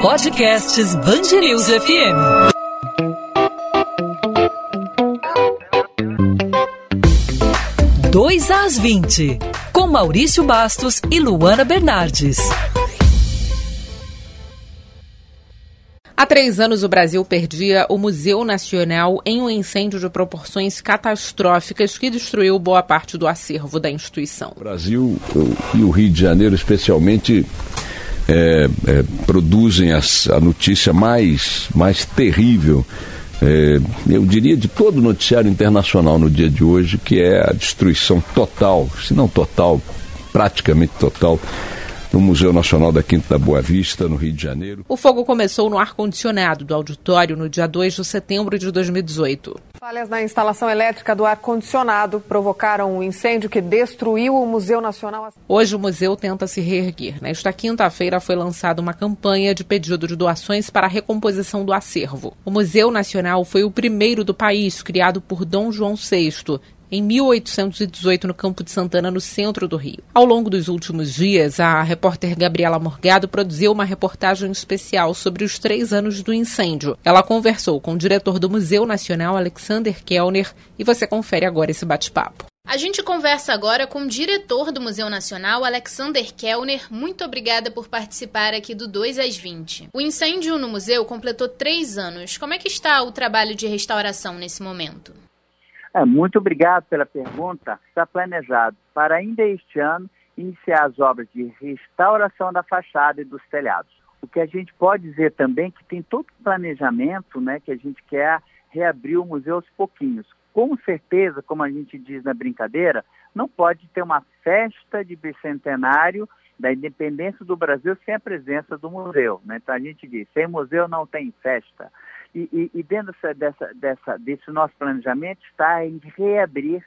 Podcasts Bangerils FM. Dois às 20, com Maurício Bastos e Luana Bernardes. Há três anos, o Brasil perdia o Museu Nacional em um incêndio de proporções catastróficas que destruiu boa parte do acervo da instituição. O Brasil e o Rio de Janeiro, especialmente, é, é, produzem as, a notícia mais, mais terrível, é, eu diria, de todo o noticiário internacional no dia de hoje, que é a destruição total, se não total, praticamente total, no Museu Nacional da Quinta da Boa Vista, no Rio de Janeiro. O fogo começou no ar-condicionado do auditório no dia 2 de setembro de 2018. Falhas na instalação elétrica do ar-condicionado provocaram um incêndio que destruiu o Museu Nacional. Hoje o museu tenta se reerguer. Nesta quinta-feira foi lançada uma campanha de pedido de doações para a recomposição do acervo. O Museu Nacional foi o primeiro do país criado por Dom João VI em 1818 no Campo de Santana, no centro do Rio. Ao longo dos últimos dias, a repórter Gabriela Morgado produziu uma reportagem especial sobre os três anos do incêndio. Ela conversou com o diretor do Museu Nacional, Alexander Kellner, e você confere agora esse bate-papo. A gente conversa agora com o diretor do Museu Nacional, Alexander Kellner. Muito obrigada por participar aqui do 2 às 20. O incêndio no museu completou três anos. Como é que está o trabalho de restauração nesse momento? É, muito obrigado pela pergunta. Está planejado para ainda este ano iniciar as obras de restauração da fachada e dos telhados. O que a gente pode dizer também é que tem todo o planejamento, né, que a gente quer reabrir o museu aos pouquinhos. Com certeza, como a gente diz na brincadeira, não pode ter uma festa de bicentenário da independência do Brasil sem a presença do museu. Né? Então a gente diz, sem museu não tem festa. E, e, e dentro dessa, dessa, desse nosso planejamento está em reabrir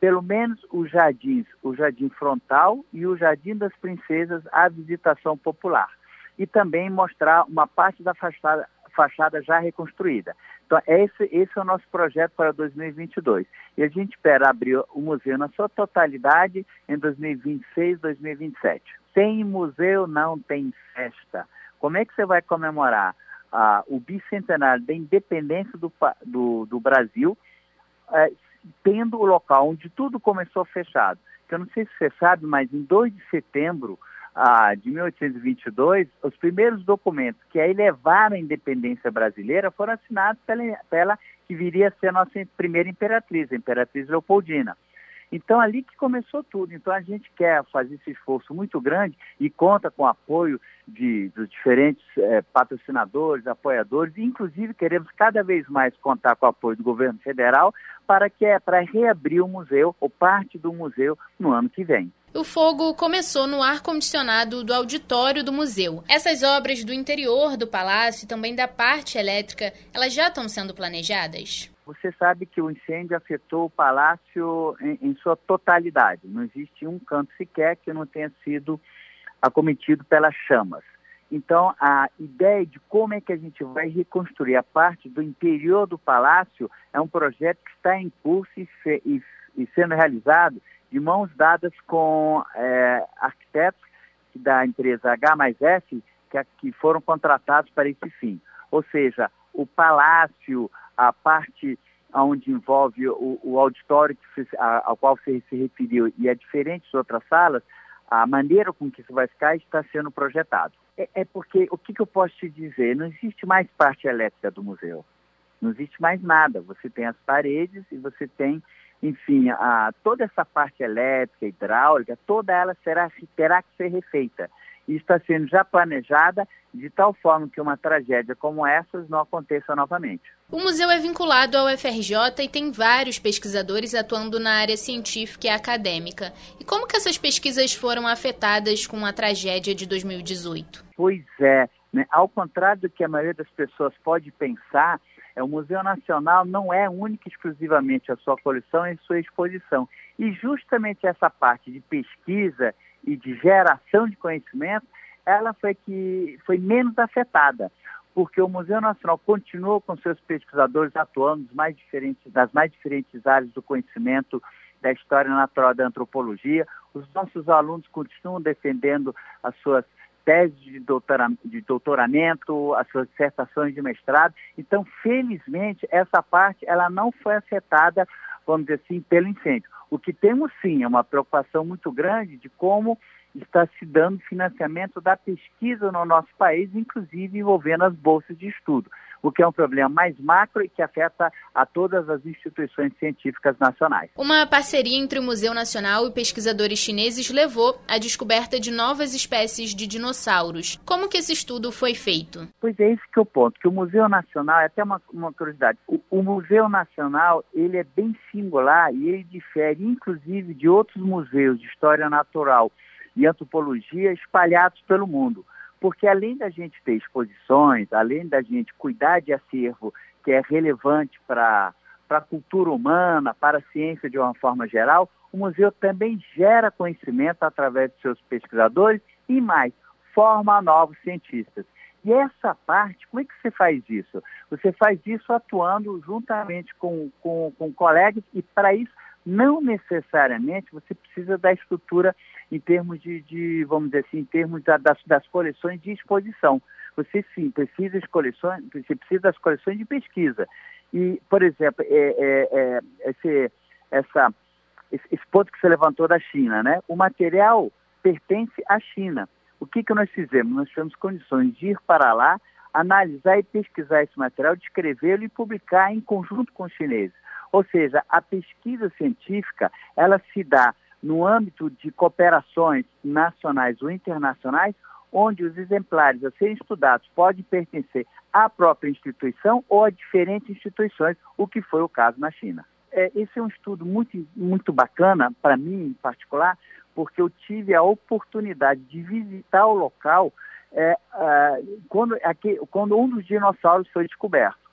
pelo menos os jardins, o jardim frontal e o jardim das princesas à visitação popular. E também mostrar uma parte da fachada, fachada já reconstruída. Então, esse, esse é o nosso projeto para 2022. E a gente espera abrir o museu na sua totalidade em 2026, 2027. Sem museu não tem festa. Como é que você vai comemorar ah, o bicentenário da independência do, do, do Brasil, é, tendo o local onde tudo começou fechado. Eu não sei se você sabe, mas em 2 de setembro ah, de 1822, os primeiros documentos que aí levaram a independência brasileira foram assinados pela, pela que viria a ser a nossa primeira imperatriz, a Imperatriz Leopoldina. Então, ali que começou tudo. Então, a gente quer fazer esse esforço muito grande e conta com o apoio de, dos diferentes é, patrocinadores, apoiadores, inclusive queremos cada vez mais contar com o apoio do governo federal para que é para reabrir o museu ou parte do museu no ano que vem. O fogo começou no ar-condicionado do auditório do museu. Essas obras do interior do palácio e também da parte elétrica, elas já estão sendo planejadas? Você sabe que o incêndio afetou o palácio em, em sua totalidade. Não existe um canto sequer que não tenha sido acometido pelas chamas. Então, a ideia de como é que a gente vai reconstruir a parte do interior do palácio é um projeto que está em curso e, e, e sendo realizado de mãos dadas com é, arquitetos da empresa H mais F que, que foram contratados para esse fim. Ou seja, o palácio, a parte onde envolve o, o auditório que, a, ao qual você se referiu e é diferente de outras salas, a maneira com que isso vai ficar está sendo projetado. É, é porque, o que, que eu posso te dizer? Não existe mais parte elétrica do museu. Não existe mais nada. Você tem as paredes e você tem, enfim, a, toda essa parte elétrica, hidráulica, toda ela será, terá que ser refeita e está sendo já planejada de tal forma que uma tragédia como essas não aconteça novamente. O museu é vinculado ao FRJ e tem vários pesquisadores atuando na área científica e acadêmica. E como que essas pesquisas foram afetadas com a tragédia de 2018? Pois é, né? ao contrário do que a maioria das pessoas pode pensar, é, o Museu Nacional não é única e exclusivamente a sua coleção e sua exposição. E justamente essa parte de pesquisa e de geração de conhecimento, ela foi que foi menos afetada, porque o Museu Nacional continuou com seus pesquisadores atuando mais mais diferentes áreas do conhecimento da história natural da antropologia. Os nossos alunos continuam defendendo as suas teses de, doutora, de doutoramento, as suas dissertações de mestrado. Então, felizmente, essa parte ela não foi afetada, vamos dizer assim, pelo incêndio. O que temos sim é uma preocupação muito grande de como está se dando financiamento da pesquisa no nosso país, inclusive envolvendo as bolsas de estudo o que é um problema mais macro e que afeta a todas as instituições científicas nacionais. Uma parceria entre o Museu Nacional e pesquisadores chineses levou à descoberta de novas espécies de dinossauros. Como que esse estudo foi feito? Pois é, esse que é o ponto, que o Museu Nacional, é até uma, uma curiosidade, o, o Museu Nacional, ele é bem singular e ele difere, inclusive, de outros museus de história natural e antropologia espalhados pelo mundo porque além da gente ter exposições, além da gente cuidar de acervo que é relevante para a cultura humana, para a ciência de uma forma geral, o museu também gera conhecimento através de seus pesquisadores e mais, forma novos cientistas. E essa parte, como é que você faz isso? Você faz isso atuando juntamente com, com, com colegas e para isso não necessariamente você precisa da estrutura em termos de, de vamos dizer assim, em termos da, das, das coleções de exposição. Você sim precisa de coleções, você precisa das coleções de pesquisa. E, por exemplo, é, é, é, esse, essa, esse ponto que você levantou da China, né? O material pertence à China. O que, que nós fizemos? Nós tivemos condições de ir para lá, analisar e pesquisar esse material, descrevê-lo e publicar em conjunto com os chineses. Ou seja, a pesquisa científica, ela se dá no âmbito de cooperações nacionais ou internacionais, onde os exemplares a serem estudados podem pertencer à própria instituição ou a diferentes instituições, o que foi o caso na China. É, esse é um estudo muito, muito bacana, para mim em particular, porque eu tive a oportunidade de visitar o local é, uh, quando, aqui, quando um dos dinossauros foi descoberto.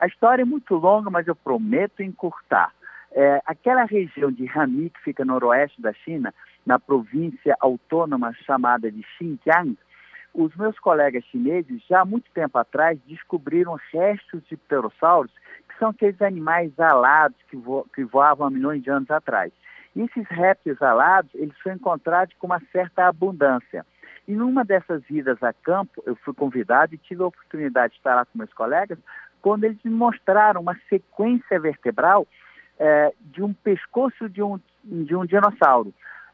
A história é muito longa, mas eu prometo encurtar. É, aquela região de Hami, que fica no noroeste da China, na província autônoma chamada de Xinjiang, os meus colegas chineses, já há muito tempo atrás, descobriram restos de pterossauros, que são aqueles animais alados que, vo que voavam há milhões de anos atrás. E esses répteis alados, eles são encontrados com uma certa abundância. E numa dessas idas a campo, eu fui convidado e tive a oportunidade de estar lá com meus colegas quando eles me mostraram uma sequência vertebral é, de um pescoço de um, de um dinossauro.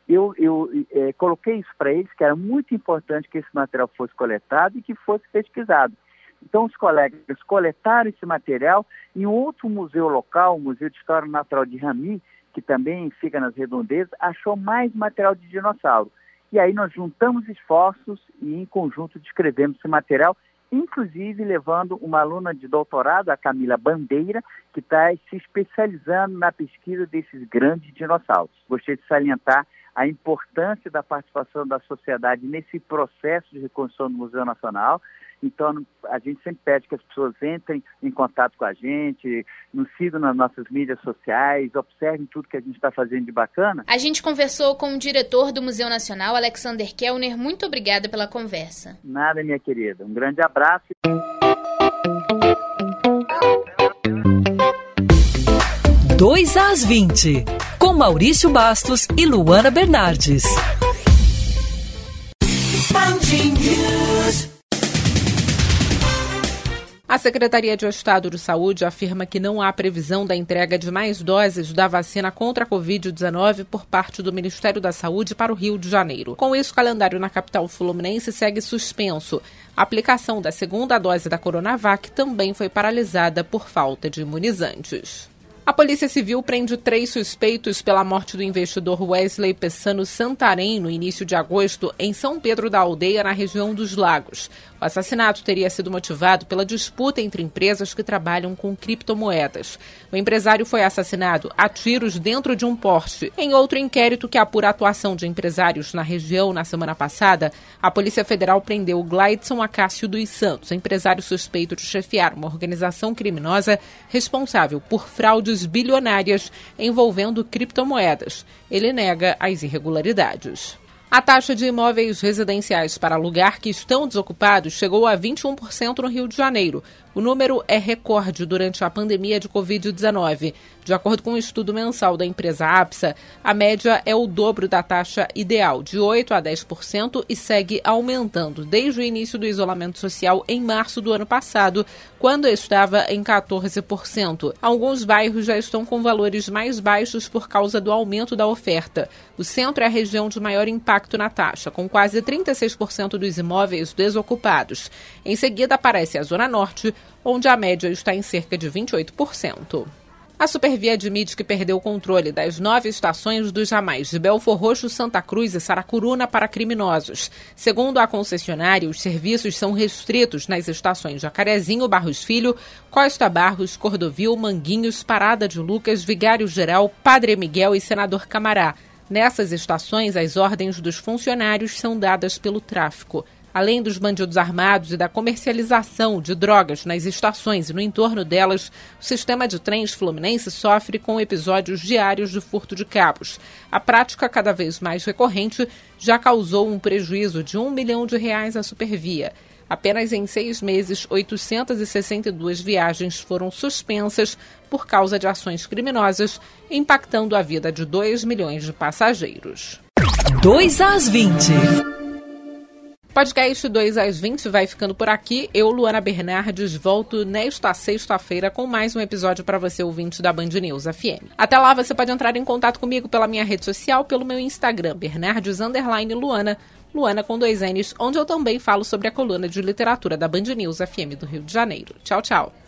Eu, eu é, coloquei isso para eles, que era muito importante que esse material fosse coletado e que fosse pesquisado. Então, os colegas coletaram esse material em outro museu local, o Museu de História Natural de Rami, que também fica nas redondezas, achou mais material de dinossauro. E aí nós juntamos esforços e, em conjunto, descrevemos esse material inclusive levando uma aluna de doutorado, a Camila Bandeira, que está se especializando na pesquisa desses grandes dinossauros. Gostei de salientar a importância da participação da sociedade nesse processo de reconstrução do Museu Nacional. Então, a gente sempre pede que as pessoas entrem em contato com a gente, nos sigam nas nossas mídias sociais, observem tudo que a gente está fazendo de bacana. A gente conversou com o diretor do Museu Nacional, Alexander Kellner. Muito obrigada pela conversa. Nada, minha querida. Um grande abraço. 2 às 20, com Maurício Bastos e Luana Bernardes. A Secretaria de Estado de Saúde afirma que não há previsão da entrega de mais doses da vacina contra a Covid-19 por parte do Ministério da Saúde para o Rio de Janeiro. Com isso, o calendário na capital fluminense segue suspenso. A aplicação da segunda dose da Coronavac também foi paralisada por falta de imunizantes. A Polícia Civil prende três suspeitos pela morte do investidor Wesley Pessano Santarém no início de agosto em São Pedro da Aldeia, na região dos Lagos. O assassinato teria sido motivado pela disputa entre empresas que trabalham com criptomoedas. O empresário foi assassinado a tiros dentro de um Porsche. Em outro inquérito que apura a atuação de empresários na região na semana passada, a Polícia Federal prendeu Glideson Acácio dos Santos, empresário suspeito de chefiar uma organização criminosa responsável por fraudes bilionárias envolvendo criptomoedas. Ele nega as irregularidades. A taxa de imóveis residenciais para alugar que estão desocupados chegou a 21% no Rio de Janeiro. O número é recorde durante a pandemia de Covid-19. De acordo com um estudo mensal da empresa APSA, a média é o dobro da taxa ideal, de 8% a 10%, e segue aumentando desde o início do isolamento social em março do ano passado, quando estava em 14%. Alguns bairros já estão com valores mais baixos por causa do aumento da oferta. O centro é a região de maior impacto na taxa, com quase 36% dos imóveis desocupados. Em seguida aparece a Zona Norte, onde a média está em cerca de 28%. A Supervia admite que perdeu o controle das nove estações dos ramais de Belfor Roxo, Santa Cruz e Saracuruna para criminosos. Segundo a concessionária, os serviços são restritos nas estações Jacarezinho, Barros Filho, Costa Barros, Cordovil, Manguinhos, Parada de Lucas, Vigário Geral, Padre Miguel e Senador Camará. Nessas estações, as ordens dos funcionários são dadas pelo tráfico. Além dos bandidos armados e da comercialização de drogas nas estações e no entorno delas, o sistema de trens fluminense sofre com episódios diários de furto de cabos. A prática, cada vez mais recorrente, já causou um prejuízo de um milhão de reais à Supervia. Apenas em seis meses, 862 viagens foram suspensas por causa de ações criminosas, impactando a vida de 2 milhões de passageiros. 2 às 20. Podcast 2 às 20 vai ficando por aqui. Eu, Luana Bernardes, volto nesta sexta-feira com mais um episódio para você, ouvinte da Band News FM. Até lá, você pode entrar em contato comigo pela minha rede social, pelo meu Instagram, Bernardes Luana, Luana com dois N's, onde eu também falo sobre a coluna de literatura da Band News FM do Rio de Janeiro. Tchau, tchau.